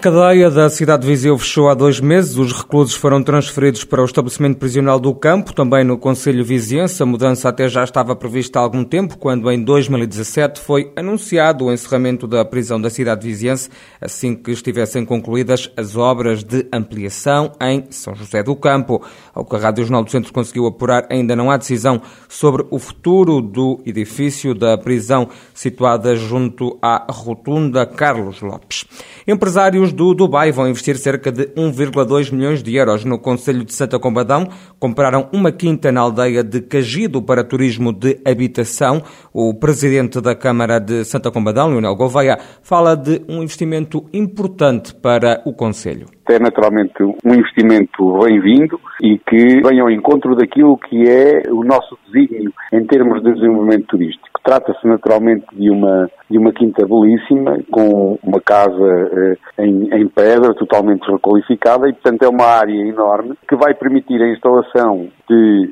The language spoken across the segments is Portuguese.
Cadeia da cidade de Viseu fechou há dois meses. Os reclusos foram transferidos para o estabelecimento prisional do campo, também no Conselho Viziense. A mudança até já estava prevista há algum tempo, quando em 2017 foi anunciado o encerramento da prisão da cidade viziense, assim que estivessem concluídas as obras de ampliação em São José do Campo. Ao que a Rádio Jornal do Centro conseguiu apurar, ainda não há decisão sobre o futuro do edifício da prisão situada junto à rotunda Carlos Lopes. Empresários do Dubai vão investir cerca de 1,2 milhões de euros no Conselho de Santa Combadão. Compraram uma quinta na aldeia de Cagido para turismo de habitação. O presidente da Câmara de Santa Combadão, Leonel Gouveia, fala de um investimento importante para o Conselho. É naturalmente um investimento bem-vindo e que vem ao encontro daquilo que é o nosso desígnio em termos de desenvolvimento turístico. Trata-se naturalmente de uma, de uma quinta belíssima, com uma casa eh, em, em, pedra, totalmente requalificada, e portanto é uma área enorme que vai permitir a instalação de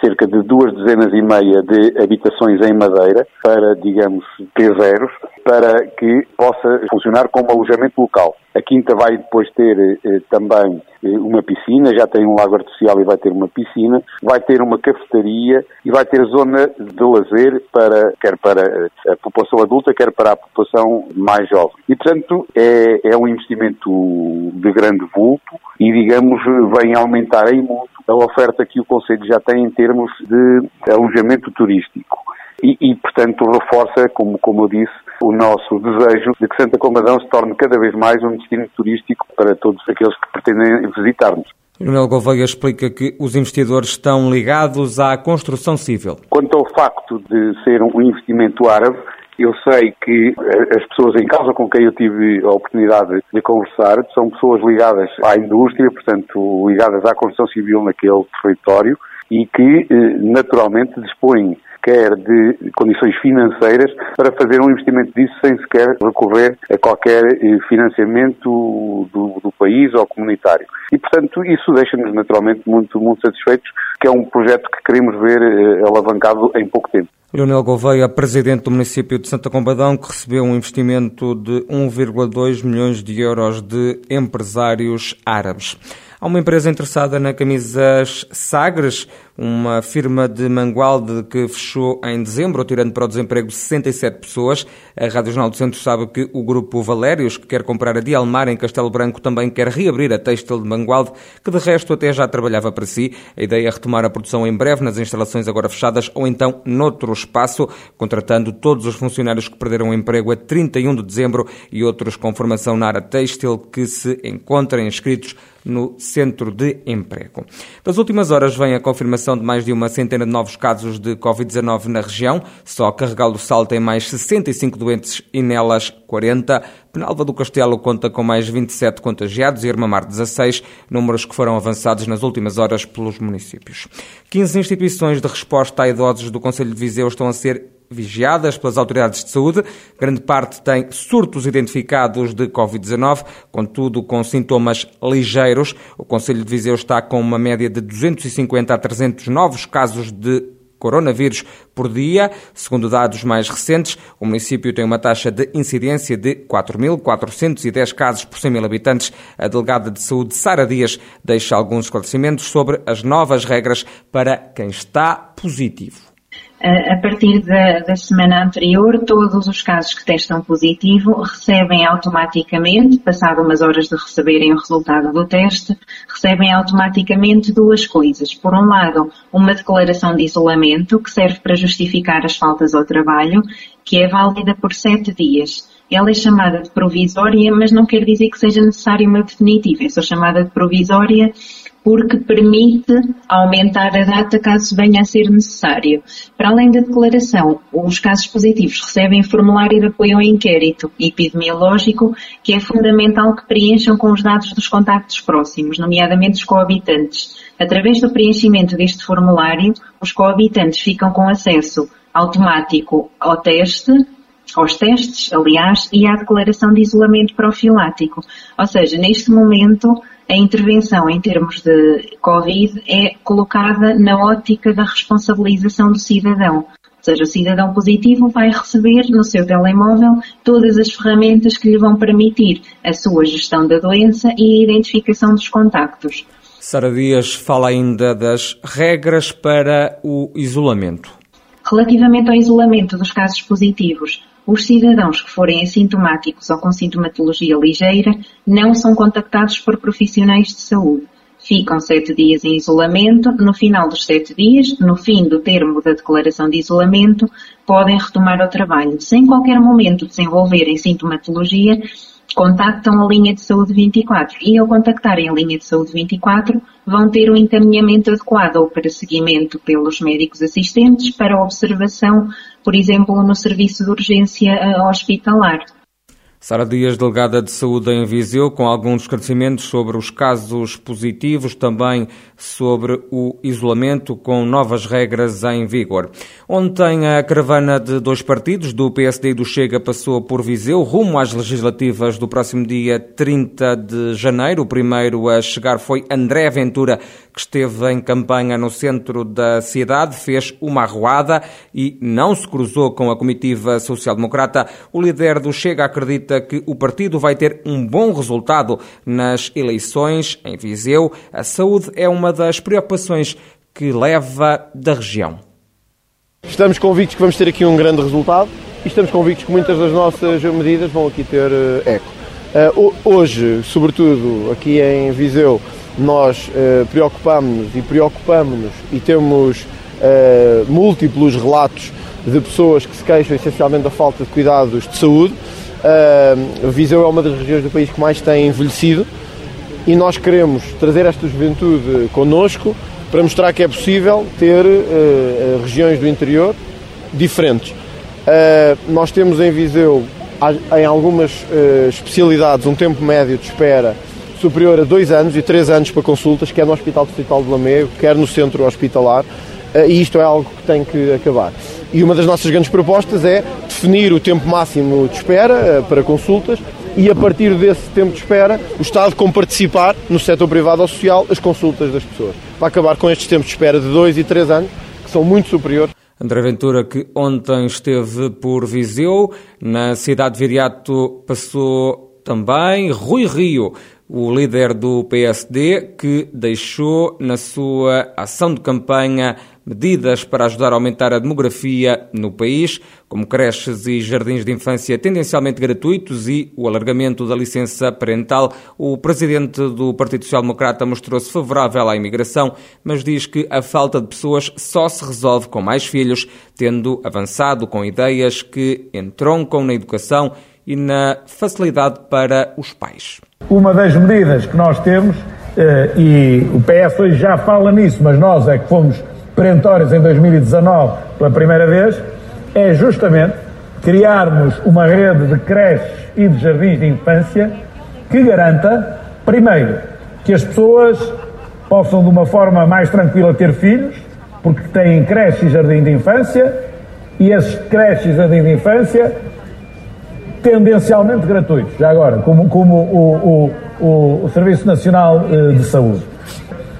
cerca de duas dezenas e meia de habitações em madeira para, digamos, T0, para que possa funcionar como alojamento local. A Quinta vai depois ter eh, também eh, uma piscina, já tem um lago artificial e vai ter uma piscina, vai ter uma cafetaria e vai ter zona de lazer para, quer para eh, a população adulta, quer para a população mais jovem. E, portanto, é, é um investimento de grande vulto e, digamos, vem aumentar em muito a oferta que o Conselho já tem em termos de alojamento turístico. E, e, portanto, reforça, como, como eu disse, o nosso desejo de que Santa Comadão se torne cada vez mais um destino turístico para todos aqueles que pretendem visitar-nos. Leonel Gouveia explica que os investidores estão ligados à construção civil. Quanto ao facto de ser um investimento árabe, eu sei que as pessoas em causa com quem eu tive a oportunidade de conversar são pessoas ligadas à indústria, portanto, ligadas à construção civil naquele território e que, eh, naturalmente, dispõem quer de condições financeiras para fazer um investimento disso sem sequer recorrer a qualquer eh, financiamento do, do país ou comunitário. E, portanto, isso deixa-nos naturalmente muito, muito satisfeitos, que é um projeto que queremos ver eh, alavancado em pouco tempo. Leonel Gouveia, presidente do município de Santa Combadão, que recebeu um investimento de 1,2 milhões de euros de empresários árabes. Há uma empresa interessada na camisas Sagres, uma firma de Mangualde que fechou em dezembro, tirando para o desemprego 67 pessoas. A Rádio Jornal do Centro sabe que o grupo Valérios, que quer comprar a Dialmar em Castelo Branco, também quer reabrir a Têxtil de Mangualde, que de resto até já trabalhava para si. A ideia é retomar a produção em breve nas instalações agora fechadas ou então noutro espaço, contratando todos os funcionários que perderam o emprego a 31 de dezembro e outros com formação na área têxtil que se encontrem inscritos no Centro de Emprego. Das últimas horas vem a confirmação de mais de uma centena de novos casos de Covid-19 na região. Só Carregal do Sal tem mais 65 doentes e nelas 40. Penalva do Castelo conta com mais 27 contagiados e Irmamar 16, números que foram avançados nas últimas horas pelos municípios. 15 instituições de resposta a idosos do Conselho de Viseu estão a ser vigiadas pelas autoridades de saúde. Grande parte tem surtos identificados de Covid-19, contudo com sintomas ligeiros. O Conselho de Viseu está com uma média de 250 a 300 novos casos de coronavírus por dia. Segundo dados mais recentes, o município tem uma taxa de incidência de 4.410 casos por 100 mil habitantes. A delegada de saúde, Sara Dias, deixa alguns esclarecimentos sobre as novas regras para quem está positivo a partir da, da, semana anterior, todos os casos que testam positivo recebem automaticamente, passado umas horas de receberem o resultado do teste, recebem automaticamente duas coisas. Por um lado, uma declaração de isolamento que serve para justificar as faltas ao trabalho, que é válida por sete dias. Ela é chamada de provisória, mas não quer dizer que seja necessária uma definitiva. É só chamada de provisória porque permite aumentar a data caso venha a ser necessário. Para além da declaração, os casos positivos recebem formulário de apoio ao inquérito epidemiológico, que é fundamental que preencham com os dados dos contactos próximos, nomeadamente os coabitantes. Através do preenchimento deste formulário, os coabitantes ficam com acesso automático ao teste, aos testes, aliás, e à declaração de isolamento profilático. Ou seja, neste momento, a intervenção em termos de Covid é colocada na ótica da responsabilização do cidadão. Ou seja, o cidadão positivo vai receber no seu telemóvel todas as ferramentas que lhe vão permitir a sua gestão da doença e a identificação dos contactos. Sara Dias fala ainda das regras para o isolamento. Relativamente ao isolamento dos casos positivos, os cidadãos que forem assintomáticos ou com sintomatologia ligeira não são contactados por profissionais de saúde. Ficam sete dias em isolamento. No final dos sete dias, no fim do termo da declaração de isolamento, podem retomar o trabalho. Sem qualquer momento desenvolverem sintomatologia, contactam a linha de saúde 24 e ao contactarem a linha de saúde 24 vão ter um encaminhamento adequado para seguimento pelos médicos assistentes para observação, por exemplo, no serviço de urgência eh, hospitalar. Sara Dias, delegada de saúde em Viseu, com alguns esclarecimentos sobre os casos positivos, também sobre o isolamento, com novas regras em vigor. Ontem, a caravana de dois partidos, do PSD e do Chega, passou por Viseu, rumo às legislativas do próximo dia 30 de janeiro. O primeiro a chegar foi André Ventura, que esteve em campanha no centro da cidade, fez uma arruada e não se cruzou com a comitiva social-democrata. O líder do Chega acredita que o partido vai ter um bom resultado nas eleições em Viseu. A saúde é uma das preocupações que leva da região. Estamos convictos que vamos ter aqui um grande resultado e estamos convictos que muitas das nossas medidas vão aqui ter eh, eco. Eh, hoje, sobretudo aqui em Viseu, nós eh, preocupamos-nos e preocupamos-nos e temos múltiplos relatos de pessoas que se queixam essencialmente da falta de cuidados de saúde. Uh, Viseu é uma das regiões do país que mais tem envelhecido e nós queremos trazer esta juventude connosco para mostrar que é possível ter uh, regiões do interior diferentes. Uh, nós temos em Viseu, em algumas uh, especialidades, um tempo médio de espera superior a dois anos e três anos para consultas, quer no Hospital Distrital de Lamego, quer no centro hospitalar, e isto é algo que tem que acabar. E uma das nossas grandes propostas é definir o tempo máximo de espera eh, para consultas e a partir desse tempo de espera o Estado com participar no setor privado ou social as consultas das pessoas. Para acabar com estes tempos de espera de 2 e 3 anos, que são muito superiores. André Ventura, que ontem esteve por Viseu, na cidade de Viriato passou também Rui Rio, o líder do PSD, que deixou na sua ação de campanha medidas para ajudar a aumentar a demografia no país, como creches e jardins de infância tendencialmente gratuitos e o alargamento da licença parental. O presidente do Partido Social Democrata mostrou-se favorável à imigração, mas diz que a falta de pessoas só se resolve com mais filhos, tendo avançado com ideias que entroncam na educação e na facilidade para os pais. Uma das medidas que nós temos, eh, e o PS hoje já fala nisso, mas nós é que fomos perentórios em 2019 pela primeira vez, é justamente criarmos uma rede de creches e de jardins de infância que garanta, primeiro, que as pessoas possam de uma forma mais tranquila ter filhos, porque têm creche e jardim de infância, e esses creches e jardim de infância tendencialmente gratuitos, já agora, como, como o, o, o, o Serviço Nacional eh, de Saúde.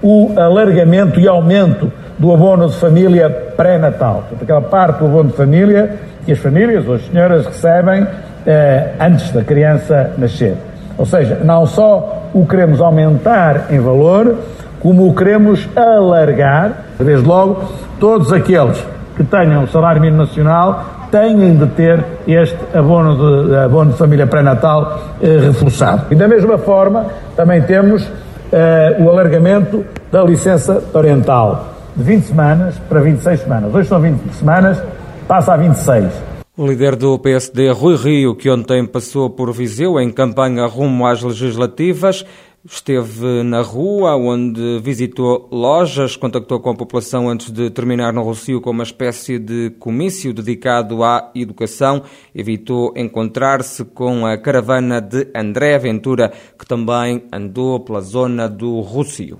O alargamento e aumento do abono de família pré-natal. Aquela parte do abono de família que as famílias ou as senhoras recebem eh, antes da criança nascer. Ou seja, não só o queremos aumentar em valor, como o queremos alargar, desde logo, todos aqueles que tenham o salário mínimo nacional têm de ter este abono de, abono de família pré-natal eh, reforçado. E da mesma forma, também temos eh, o alargamento da licença parental de 20 semanas para 26 semanas. Hoje são 20 semanas, passa a 26. O líder do PSD, Rui Rio, que ontem passou por Viseu em campanha rumo às legislativas, esteve na rua, onde visitou lojas, contactou com a população antes de terminar no Rocio com uma espécie de comício dedicado à educação. Evitou encontrar-se com a caravana de André Ventura, que também andou pela zona do Rocio.